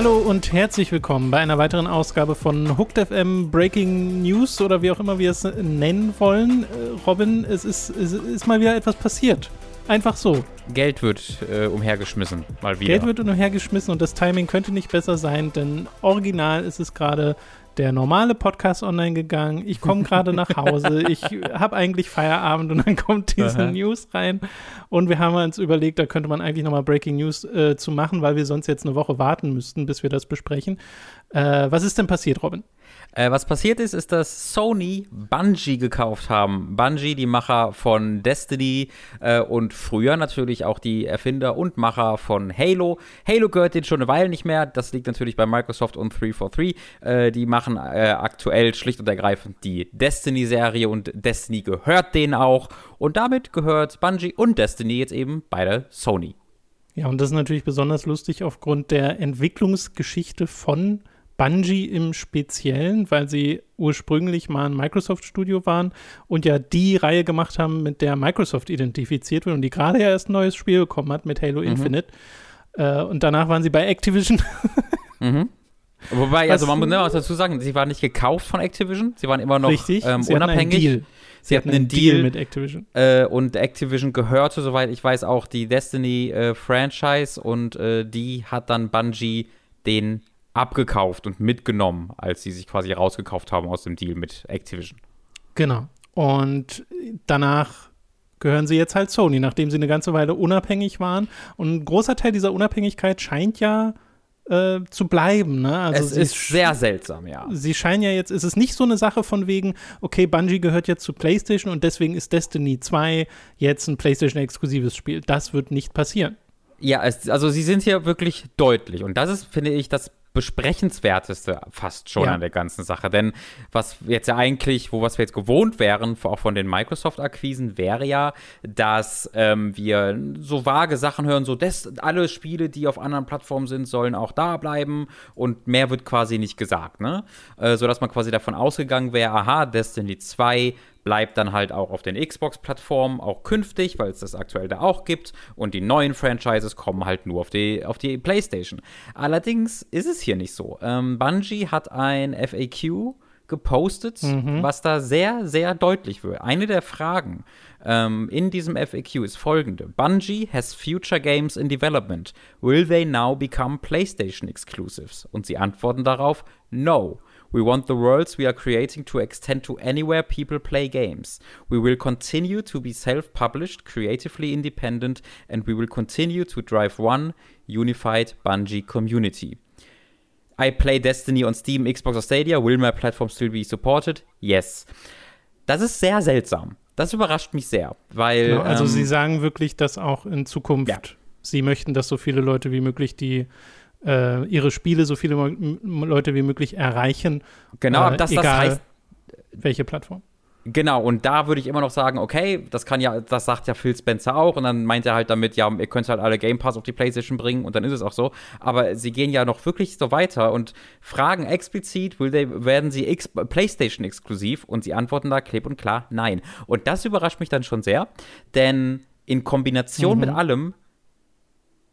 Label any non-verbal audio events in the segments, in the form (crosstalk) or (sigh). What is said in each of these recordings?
Hallo und herzlich willkommen bei einer weiteren Ausgabe von Hooked FM Breaking News oder wie auch immer wir es nennen wollen. Äh, Robin, es ist, es ist mal wieder etwas passiert. Einfach so. Geld wird äh, umhergeschmissen, mal wieder. Geld wird umhergeschmissen und das Timing könnte nicht besser sein, denn original ist es gerade der normale Podcast online gegangen. Ich komme gerade nach Hause. Ich habe eigentlich Feierabend und dann kommt diese Aha. News rein. Und wir haben uns überlegt, da könnte man eigentlich nochmal Breaking News äh, zu machen, weil wir sonst jetzt eine Woche warten müssten, bis wir das besprechen. Äh, was ist denn passiert, Robin? Äh, was passiert ist, ist, dass Sony Bungie gekauft haben. Bungie, die Macher von Destiny äh, und früher natürlich auch die Erfinder und Macher von Halo. Halo gehört denen schon eine Weile nicht mehr. Das liegt natürlich bei Microsoft und 343. Äh, die machen äh, aktuell schlicht und ergreifend die Destiny-Serie und Destiny gehört denen auch. Und damit gehört Bungie und Destiny jetzt eben beide Sony. Ja, und das ist natürlich besonders lustig aufgrund der Entwicklungsgeschichte von Bungie im Speziellen, weil sie ursprünglich mal ein Microsoft-Studio waren und ja die Reihe gemacht haben, mit der Microsoft identifiziert wird und die gerade ja erst ein neues Spiel bekommen hat mit Halo mhm. Infinite. Äh, und danach waren sie bei Activision. (laughs) mhm. Wobei, also man muss was dazu sagen, sie waren nicht gekauft von Activision, sie waren immer noch richtig, ähm, sie unabhängig. Hatten einen Deal. Sie, sie hatten einen Deal, Deal mit Activision. Äh, und Activision gehörte, soweit ich weiß, auch die Destiny-Franchise äh, und äh, die hat dann Bungie den abgekauft und mitgenommen, als sie sich quasi rausgekauft haben aus dem Deal mit Activision. Genau. Und danach gehören sie jetzt halt Sony, nachdem sie eine ganze Weile unabhängig waren. Und ein großer Teil dieser Unabhängigkeit scheint ja äh, zu bleiben. Ne? Also es ist sehr seltsam, ja. Sie scheinen ja jetzt, ist es nicht so eine Sache von wegen, okay, Bungie gehört jetzt zu PlayStation und deswegen ist Destiny 2 jetzt ein PlayStation-exklusives Spiel. Das wird nicht passieren. Ja, es, also sie sind hier wirklich deutlich. Und das ist, finde ich, das besprechenswerteste fast schon ja. an der ganzen Sache. Denn was jetzt ja eigentlich, wo was wir jetzt gewohnt wären, auch von den Microsoft-Akquisen, wäre ja, dass ähm, wir so vage Sachen hören, so dass alle Spiele, die auf anderen Plattformen sind, sollen auch da bleiben und mehr wird quasi nicht gesagt, ne? Äh, sodass man quasi davon ausgegangen wäre, aha, Destiny 2 bleibt dann halt auch auf den Xbox-Plattformen auch künftig, weil es das aktuell da auch gibt. Und die neuen Franchises kommen halt nur auf die, auf die PlayStation. Allerdings ist es hier nicht so. Ähm, Bungie hat ein FAQ gepostet, mhm. was da sehr, sehr deutlich wird. Eine der Fragen ähm, in diesem FAQ ist folgende: Bungie has future games in development. Will they now become PlayStation exclusives? Und sie antworten darauf: No. We want the worlds we are creating to extend to anywhere people play games. We will continue to be self published, creatively independent, and we will continue to drive one unified Bungie community. I play Destiny on Steam, Xbox or Stadia. Will my platform still be supported? Yes. Das ist sehr seltsam. Das überrascht mich sehr, weil. Genau, also, ähm, Sie sagen wirklich, dass auch in Zukunft ja. Sie möchten, dass so viele Leute wie möglich die äh, ihre Spiele so viele Leute wie möglich erreichen. Genau, äh, das, egal, das heißt. Welche Plattform? Genau, und da würde ich immer noch sagen, okay, das kann ja, das sagt ja Phil Spencer auch, und dann meint er halt damit, ja, ihr könnt halt alle Game Pass auf die Playstation bringen, und dann ist es auch so. Aber sie gehen ja noch wirklich so weiter und fragen explizit, will they, werden sie X Playstation exklusiv? Und sie antworten da klipp und klar, nein. Und das überrascht mich dann schon sehr, denn in Kombination mhm. mit allem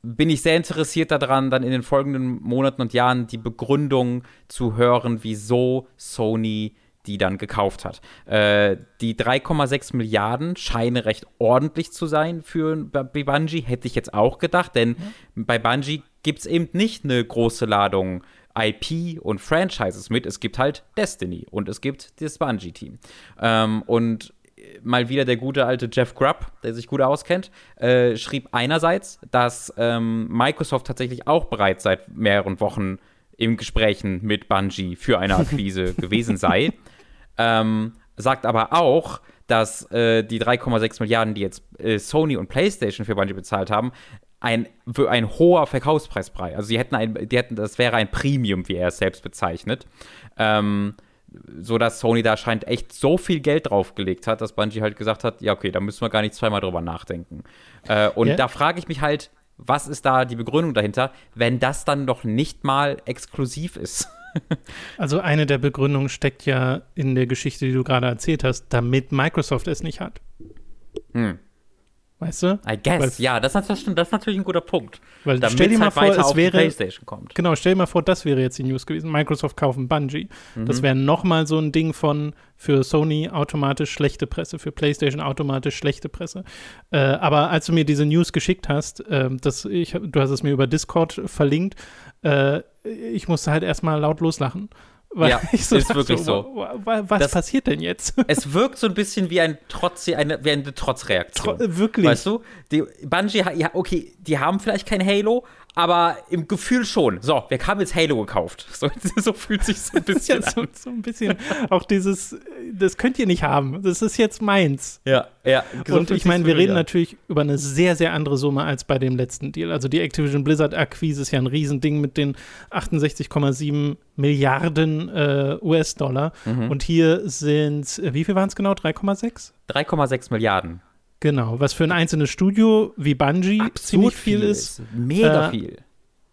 bin ich sehr interessiert daran, dann in den folgenden Monaten und Jahren die Begründung zu hören, wieso Sony die dann gekauft hat. Äh, die 3,6 Milliarden scheinen recht ordentlich zu sein für Bungie, hätte ich jetzt auch gedacht, denn mhm. bei Bungie gibt es eben nicht eine große Ladung IP und Franchises mit. Es gibt halt Destiny und es gibt das Bungie-Team. Ähm, und mal wieder der gute alte Jeff Grubb, der sich gut auskennt, äh, schrieb einerseits, dass ähm, Microsoft tatsächlich auch bereits seit mehreren Wochen im Gesprächen mit Bungie für eine (laughs) Akquise gewesen sei. Ähm, sagt aber auch, dass äh, die 3,6 Milliarden, die jetzt äh, Sony und PlayStation für Bungie bezahlt haben, ein, ein hoher Verkaufspreispreis. Also sie hätten ein, die hätten, das wäre ein Premium, wie er es selbst bezeichnet. Ähm, so dass Sony da scheint echt so viel Geld draufgelegt hat, dass Bungie halt gesagt hat, ja, okay, da müssen wir gar nicht zweimal drüber nachdenken. Äh, und yeah. da frage ich mich halt, was ist da die Begründung dahinter, wenn das dann noch nicht mal exklusiv ist? (laughs) also eine der Begründungen steckt ja in der Geschichte, die du gerade erzählt hast, damit Microsoft es nicht hat. Hm. Weißt du? I guess, weil, ja, das, stimmt, das ist natürlich ein guter Punkt. Weil Damit stell dir mal halt vor, es wäre, PlayStation kommt. Genau, stell dir mal vor, das wäre jetzt die News gewesen. Microsoft kaufen Bungie. Mhm. Das wäre nochmal so ein Ding von für Sony automatisch schlechte Presse, für PlayStation automatisch schlechte Presse. Äh, aber als du mir diese News geschickt hast, äh, das, ich, du hast es mir über Discord verlinkt, äh, ich musste halt erstmal laut loslachen. Weil ja, so ist wirklich so. Was das, passiert denn jetzt? (laughs) Es wirkt so ein bisschen wie, ein Trotz, eine, wie eine Trotzreaktion. Tro wirklich? Weißt du? Die Bungie, ja, okay, die haben vielleicht kein Halo, aber im Gefühl schon. So, wir haben jetzt Halo gekauft. (laughs) So, so fühlt sich so ein bisschen ja, so, so, ein bisschen auch dieses, das könnt ihr nicht haben. Das ist jetzt meins. Ja, ja. So Und ich meine, wir reden ja. natürlich über eine sehr, sehr andere Summe als bei dem letzten Deal. Also die Activision Blizzard Akquise ist ja ein Riesending mit den 68,7 Milliarden äh, US-Dollar. Mhm. Und hier sind, wie viel waren es genau? 3,6? 3,6 Milliarden. Genau, was für ein einzelnes Studio wie Bungie Absurd ziemlich viel, viel ist. Mega äh, viel.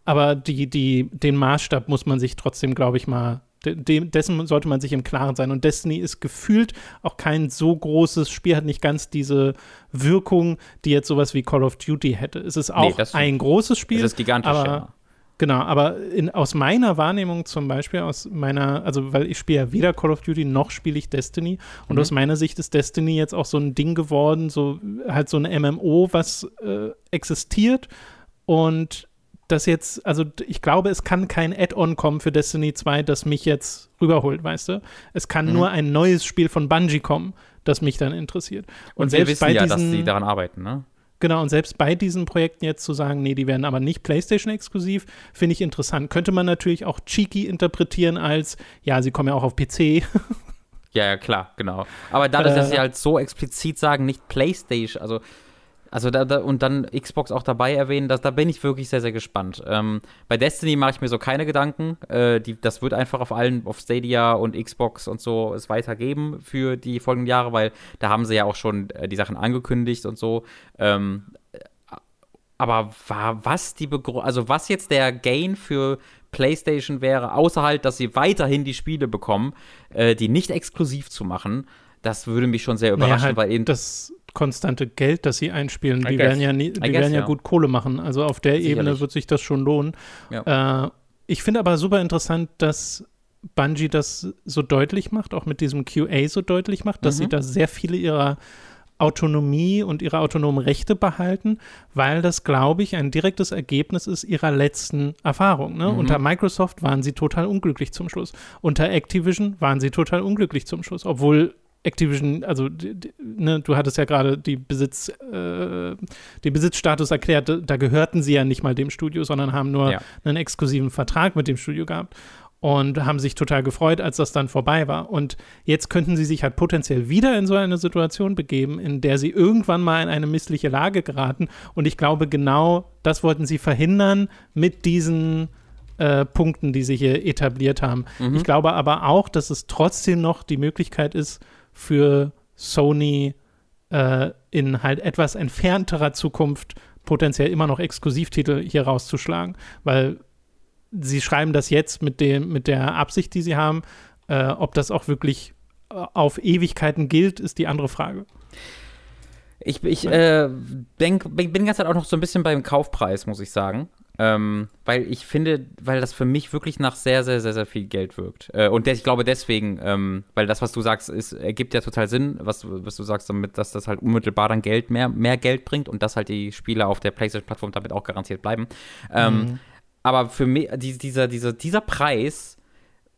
Aber die, die, den Maßstab muss man sich trotzdem, glaube ich, mal, de dessen sollte man sich im Klaren sein. Und Destiny ist gefühlt auch kein so großes Spiel, hat nicht ganz diese Wirkung, die jetzt sowas wie Call of Duty hätte. Es ist auch nee, ein großes Spiel. Es ist gigantisch, aber, ja. Genau, aber in, aus meiner Wahrnehmung zum Beispiel, aus meiner, also weil ich spiele ja weder Call of Duty noch spiele ich Destiny und mhm. aus meiner Sicht ist Destiny jetzt auch so ein Ding geworden, so halt so ein MMO, was äh, existiert und das jetzt, also ich glaube, es kann kein Add-on kommen für Destiny 2, das mich jetzt rüberholt, weißt du? Es kann mhm. nur ein neues Spiel von Bungie kommen, das mich dann interessiert. Und, und selbst wir wissen bei ja, diesen, dass sie daran arbeiten, ne? Genau, und selbst bei diesen Projekten jetzt zu sagen, nee, die werden aber nicht PlayStation-exklusiv, finde ich interessant. Könnte man natürlich auch cheeky interpretieren als, ja, sie kommen ja auch auf PC. (laughs) Ja, ja, klar, genau. Aber dadurch, äh, dass sie halt so explizit sagen, nicht PlayStation, also also da, da, und dann Xbox auch dabei erwähnen, das, da bin ich wirklich sehr, sehr gespannt. Ähm, bei Destiny mache ich mir so keine Gedanken. Äh, die, das wird einfach auf allen, auf Stadia und Xbox und so es weitergeben für die folgenden Jahre, weil da haben sie ja auch schon äh, die Sachen angekündigt und so. Ähm, aber war was die Begr also was jetzt der Gain für PlayStation wäre, außer halt, dass sie weiterhin die Spiele bekommen, äh, die nicht exklusiv zu machen, das würde mich schon sehr überraschen, naja, halt weil eben das konstante Geld, das sie einspielen. I die guess. werden ja, nie, die guess, werden ja, ja, gut Kohle machen. Also auf der Sicherlich. Ebene wird sich das schon lohnen. Ja. Äh, ich finde aber super interessant, dass Bungie das so deutlich macht, auch mit diesem QA so deutlich macht, dass mhm. sie da sehr viele ihrer Autonomie und ihre autonomen Rechte behalten, weil das, glaube ich, ein direktes Ergebnis ist ihrer letzten Erfahrung. Ne? Mhm. Unter Microsoft waren sie total unglücklich zum Schluss. Unter Activision waren sie total unglücklich zum Schluss, obwohl Activision, also ne, du hattest ja gerade die Besitz, äh, den Besitzstatus erklärt, da gehörten sie ja nicht mal dem Studio, sondern haben nur ja. einen exklusiven Vertrag mit dem Studio gehabt und haben sich total gefreut, als das dann vorbei war. Und jetzt könnten sie sich halt potenziell wieder in so eine Situation begeben, in der sie irgendwann mal in eine missliche Lage geraten. Und ich glaube, genau das wollten sie verhindern mit diesen äh, Punkten, die sie hier etabliert haben. Mhm. Ich glaube aber auch, dass es trotzdem noch die Möglichkeit ist, für Sony äh, in halt etwas entfernterer Zukunft potenziell immer noch Exklusivtitel hier rauszuschlagen, weil sie schreiben das jetzt mit, dem, mit der Absicht, die sie haben. Äh, ob das auch wirklich äh, auf Ewigkeiten gilt, ist die andere Frage. Ich, ich äh, denk, bin die ganze Zeit auch noch so ein bisschen beim Kaufpreis, muss ich sagen. Ähm, weil ich finde, weil das für mich wirklich nach sehr, sehr, sehr, sehr viel Geld wirkt. Äh, und ich glaube deswegen, ähm, weil das, was du sagst, ist, ergibt ja total Sinn, was, was du sagst damit, dass das halt unmittelbar dann Geld mehr, mehr Geld bringt und dass halt die Spieler auf der PlayStation-Plattform damit auch garantiert bleiben. Ähm, mhm. Aber für mich, die, dieser, dieser, dieser Preis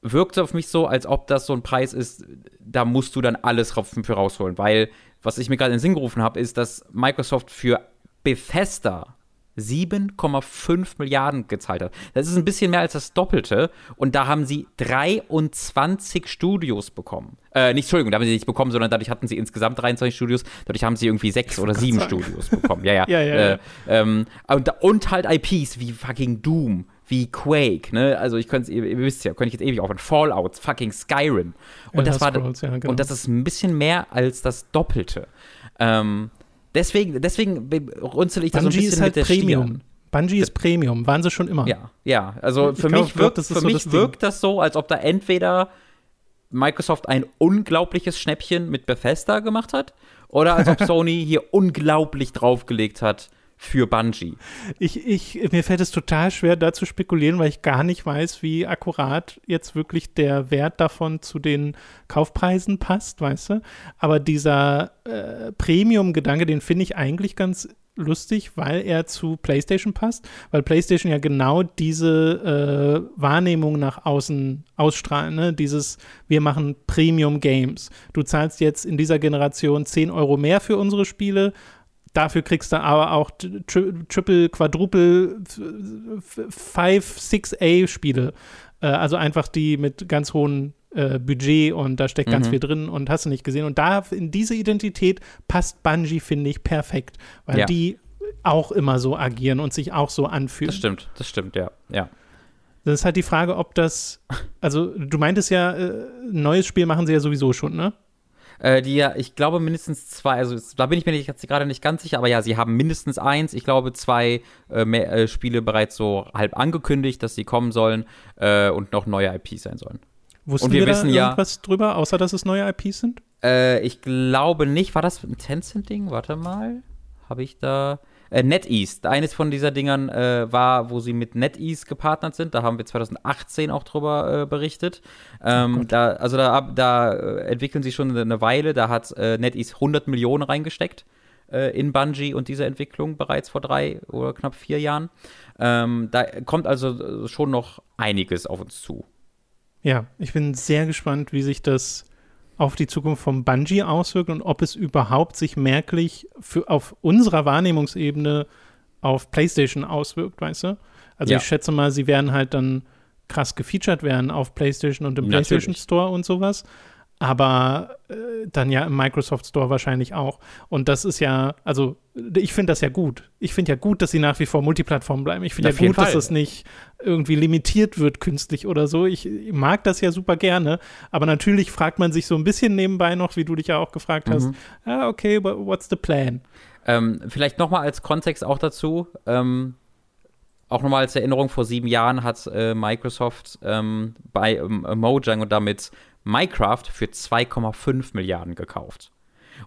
wirkt auf mich so, als ob das so ein Preis ist, da musst du dann alles für rausholen. Weil, was ich mir gerade in den Sinn gerufen habe, ist, dass Microsoft für Bethesda 7,5 Milliarden gezahlt hat. Das ist ein bisschen mehr als das Doppelte. Und da haben sie 23 Studios bekommen. Äh, nicht, Entschuldigung, da haben sie nicht bekommen, sondern dadurch hatten sie insgesamt 23 Studios. Dadurch haben sie irgendwie sechs oder sieben sagen. Studios bekommen. Ja, (laughs) ja. ja, ja, äh, ähm, und, und, halt IPs wie fucking Doom, wie Quake, ne? Also ich könnte ihr, ihr wisst ja, könnte ich jetzt ewig aufhören. Fallout, fucking Skyrim. Und ja, das, war Scrolls, ja, genau. und das ist ein bisschen mehr als das Doppelte. Ähm, Deswegen, deswegen runzel ich da so ein bisschen ist halt mit der Premium. Stirn. Bungie ist Premium, waren sie schon immer. Ja, ja. Also für mich, wirkt, glaub, für so mich das wirkt das so, als ob da entweder Microsoft ein unglaubliches Schnäppchen mit Bethesda gemacht hat Oder als ob (laughs) Sony hier unglaublich draufgelegt hat für Bungie. Ich, ich, mir fällt es total schwer, da zu spekulieren, weil ich gar nicht weiß, wie akkurat jetzt wirklich der Wert davon zu den Kaufpreisen passt, weißt du? Aber dieser äh, Premium-Gedanke, den finde ich eigentlich ganz lustig, weil er zu PlayStation passt, weil PlayStation ja genau diese äh, Wahrnehmung nach außen ausstrahlt, ne? Dieses, wir machen Premium Games. Du zahlst jetzt in dieser Generation 10 Euro mehr für unsere Spiele, dafür kriegst du aber auch tri Triple, Quadruple, 5, 6A Spiele. Äh, also einfach die mit ganz hohen äh, Budget und da steckt ganz mhm. viel drin und hast du nicht gesehen. Und da in diese Identität passt Bungie, finde ich, perfekt, weil ja. die auch immer so agieren und sich auch so anfühlen. Das stimmt, das stimmt, ja, ja. Das ist halt die Frage, ob das, also du meintest ja, äh, ein neues Spiel machen sie ja sowieso schon, ne? Äh, die ja, ich glaube, mindestens zwei, also da bin ich mir jetzt gerade nicht ganz sicher, aber ja, sie haben mindestens eins, ich glaube, zwei äh, mehr, äh, Spiele bereits so halb angekündigt, dass sie kommen sollen äh, und noch neue IPs sein sollen. Wussten und wir, wir wissen da irgendwas ja, drüber, außer dass es neue IPs sind? Äh, ich glaube nicht. War das ein Tencent-Ding? Warte mal. Habe ich da. Äh, NetEase, eines von dieser Dingern äh, war, wo sie mit NetEase gepartnert sind. Da haben wir 2018 auch drüber äh, berichtet. Ähm, oh da, also da, da äh, entwickeln sie schon eine Weile. Da hat äh, NetEase 100 Millionen reingesteckt äh, in Bungie und diese Entwicklung bereits vor drei oder knapp vier Jahren. Ähm, da kommt also schon noch einiges auf uns zu. Ja, ich bin sehr gespannt, wie sich das auf die Zukunft vom Bungie auswirkt und ob es überhaupt sich merklich für, auf unserer Wahrnehmungsebene auf PlayStation auswirkt, weißt du? Also ja. ich schätze mal, sie werden halt dann krass gefeatured werden auf PlayStation und im Natürlich. PlayStation Store und sowas aber äh, dann ja im Microsoft Store wahrscheinlich auch. Und das ist ja, also ich finde das ja gut. Ich finde ja gut, dass sie nach wie vor Multiplattform bleiben. Ich finde ja gut, Fall. dass es nicht irgendwie limitiert wird künstlich oder so. Ich, ich, mag das ja super gerne, aber natürlich fragt man sich so ein bisschen nebenbei noch, wie du dich ja auch gefragt hast, mhm. ah, okay, what's the plan? Ähm, vielleicht nochmal als Kontext auch dazu, ähm, auch nochmal als Erinnerung, vor sieben Jahren hat äh, Microsoft ähm, bei ähm, Mojang und damit Minecraft für 2,5 Milliarden gekauft.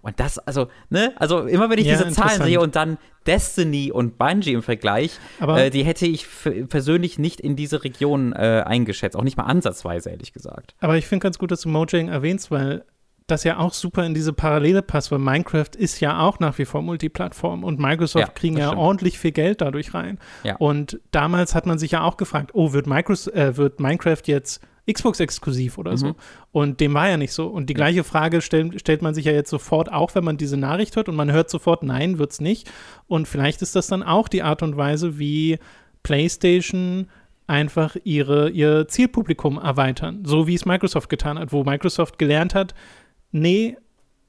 Und das, also, ne, also immer wenn ich ja, diese Zahlen sehe und dann Destiny und Bungie im Vergleich, äh, die hätte ich persönlich nicht in diese Region äh, eingeschätzt, auch nicht mal ansatzweise, ehrlich gesagt. Aber ich finde ganz gut, dass du Mojang erwähnst, weil das ja auch super in diese Parallele passt, weil Minecraft ist ja auch nach wie vor Multiplattform und Microsoft ja, kriegen ja stimmt. ordentlich viel Geld dadurch rein. Ja. Und damals hat man sich ja auch gefragt, oh, wird, Microsoft, äh, wird Minecraft jetzt Xbox-exklusiv oder mhm. so. Und dem war ja nicht so. Und die gleiche Frage stell, stellt man sich ja jetzt sofort auch, wenn man diese Nachricht hört und man hört sofort, nein, wird's nicht. Und vielleicht ist das dann auch die Art und Weise, wie PlayStation einfach ihre, ihr Zielpublikum erweitern, so wie es Microsoft getan hat, wo Microsoft gelernt hat, nee,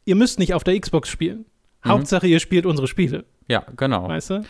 ihr müsst nicht auf der Xbox spielen. Mhm. Hauptsache, ihr spielt unsere Spiele. Ja, genau. Weißt du?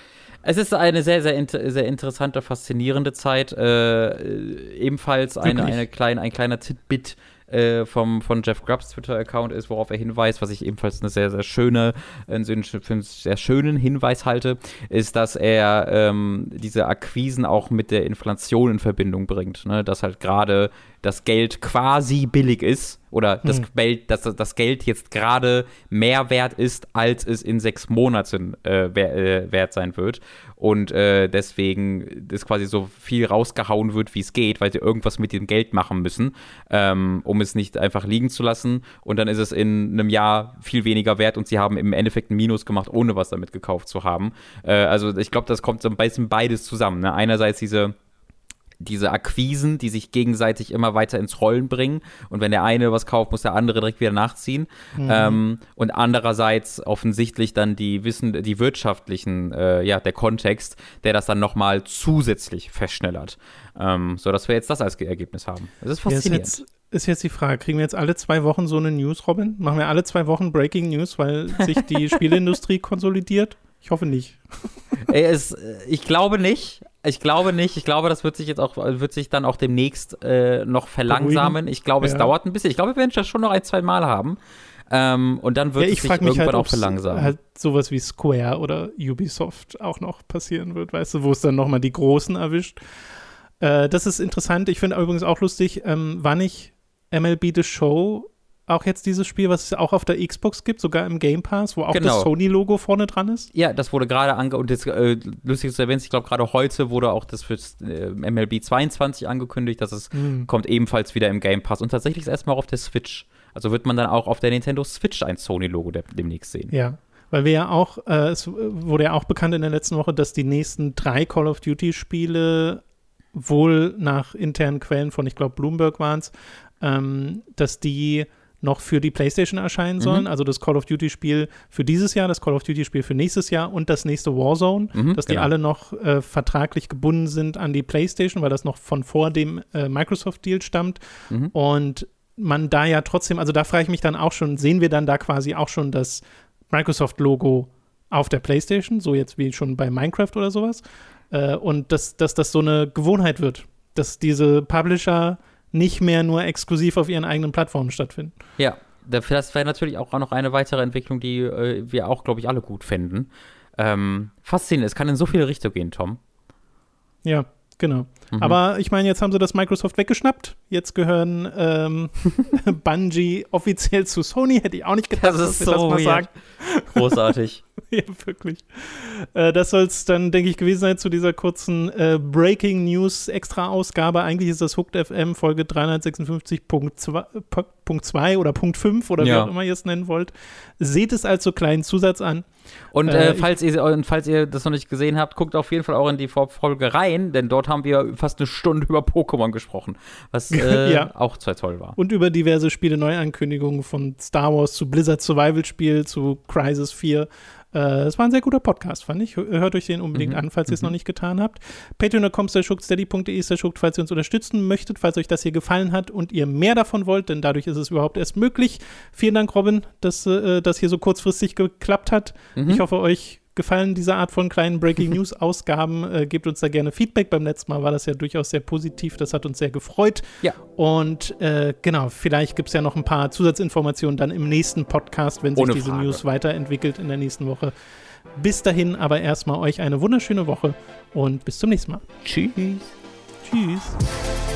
Es ist eine sehr, sehr, sehr interessante, faszinierende Zeit. Äh, ebenfalls eine, eine klein, ein kleiner Titbit äh, vom, von Jeff Grubbs Twitter-Account ist, worauf er hinweist, was ich ebenfalls eine sehr, sehr schöne, einen sehr schönen Hinweis halte, ist, dass er ähm, diese Akquisen auch mit der Inflation in Verbindung bringt. Ne? Dass halt gerade das Geld quasi billig ist oder das, hm. Geld, dass das Geld jetzt gerade mehr wert ist, als es in sechs Monaten äh, äh, wert sein wird. Und äh, deswegen ist quasi so viel rausgehauen wird, wie es geht, weil sie irgendwas mit dem Geld machen müssen, ähm, um es nicht einfach liegen zu lassen. Und dann ist es in einem Jahr viel weniger wert und sie haben im Endeffekt ein Minus gemacht, ohne was damit gekauft zu haben. Äh, also ich glaube, das kommt so ein bisschen beides zusammen. Ne? Einerseits diese diese Akquisen, die sich gegenseitig immer weiter ins Rollen bringen. Und wenn der eine was kauft, muss der andere direkt wieder nachziehen. Mhm. Ähm, und andererseits offensichtlich dann die Wissen, die wirtschaftlichen, äh, ja, der Kontext, der das dann nochmal zusätzlich verschnellert. Ähm, so dass wir jetzt das als Ergebnis haben. Das ist faszinierend. Jetzt, ist jetzt die Frage, kriegen wir jetzt alle zwei Wochen so eine News, Robin? Machen wir alle zwei Wochen Breaking News, weil sich die (laughs) Spieleindustrie konsolidiert? Ich hoffe nicht. es, ich glaube nicht. Ich glaube nicht. Ich glaube, das wird sich jetzt auch, wird sich dann auch demnächst äh, noch verlangsamen. Ich glaube, ja. es dauert ein bisschen. Ich glaube, wir werden das schon noch ein, zwei Mal haben. Ähm, und dann wird ja, es sich irgendwann halt, auch verlangsamen. Halt sowas wie Square oder Ubisoft auch noch passieren wird, weißt du, wo es dann nochmal die Großen erwischt. Äh, das ist interessant. Ich finde übrigens auch lustig, ähm, war nicht MLB The Show auch jetzt dieses Spiel, was es auch auf der Xbox gibt, sogar im Game Pass, wo auch Genau. das Sony-Logo vorne dran ist? Ja, das wurde gerade ange und jetzt äh, lustig zu erwähnen, ich glaube gerade heute wurde auch das fürs äh, MLB 22 angekündigt, dass es Hm. kommt ebenfalls wieder im Game Pass und tatsächlich ist erstmal auf der Switch. Also wird man dann auch auf der Nintendo Switch ein Sony-Logo de- demnächst sehen. Ja. Weil wir ja auch, äh, es wurde ja auch bekannt in der letzten Woche, dass die nächsten drei Call of Duty-Spiele wohl nach internen Quellen von, ich glaube, Bloomberg waren es, ähm, dass die noch für die PlayStation erscheinen sollen. Mhm. Also das Call of Duty-Spiel für dieses Jahr, das Call of Duty-Spiel für nächstes Jahr und das nächste Warzone, Mhm, dass die genau. alle noch äh, vertraglich gebunden sind an die PlayStation, weil das noch von vor dem äh, Microsoft-Deal stammt. Mhm. Und man da ja trotzdem, also da frage ich mich dann auch schon, sehen wir dann da quasi auch schon das Microsoft-Logo auf der PlayStation, so jetzt wie schon bei Minecraft oder sowas. Äh, und dass, dass das so eine Gewohnheit wird, dass diese Publisher nicht mehr nur exklusiv auf ihren eigenen Plattformen stattfinden. Ja, da- das wäre natürlich auch noch eine weitere Entwicklung, die äh, wir auch, glaube ich, alle gut fänden. Ähm, faszinierend, es kann in so viele Richtungen gehen, Tom. Ja, genau. Mhm. Aber ich meine, jetzt haben sie das Microsoft weggeschnappt. Jetzt gehören ähm, (laughs) Bungie offiziell zu Sony. Hätte ich auch nicht gedacht, Das ist dass wir so mal weird. sagen. Großartig. (laughs) ja, wirklich. Äh, das soll es dann, denke ich, gewesen sein zu dieser kurzen äh, Breaking News Extra-Ausgabe. Eigentlich ist das Hooked FM Folge 356.2 oder Punkt 5 oder wie Ja. auch immer ihr es nennen wollt. Seht es als so kleinen Zusatz an. Und Äh, äh, falls, ihr, und falls ihr das noch nicht gesehen habt, guckt auf jeden Fall auch in die Folge rein, denn dort haben wir fast eine Stunde über Pokémon gesprochen, was (laughs) äh, Ja. auch sehr toll war. Und über diverse Spiele Neuankündigungen von Star Wars zu Blizzard Survival Spiel zu Crisis 4. Äh, Es war ein sehr guter Podcast, fand ich. Hört euch den unbedingt Mhm. an, falls ihr es Mhm. noch nicht getan habt. Patreon.com steady.de falls ihr uns unterstützen möchtet, falls euch das hier gefallen hat und ihr mehr davon wollt, denn dadurch ist es überhaupt erst möglich. Vielen Dank, Robin, dass äh, das hier so kurzfristig geklappt hat. Mhm. Ich hoffe, euch gefallen diese Art von kleinen Breaking (laughs) News Ausgaben. Äh, gebt uns da gerne Feedback. Beim letzten Mal war das ja durchaus sehr positiv. Das hat uns sehr gefreut. Ja. Und äh, genau, vielleicht gibt es ja noch ein paar Zusatzinformationen dann im nächsten Podcast, wenn sich Ohne diese Frage. News weiterentwickelt in der nächsten Woche. Bis dahin aber erstmal euch eine wunderschöne Woche und bis zum nächsten Mal. Tschüss. Tschüss.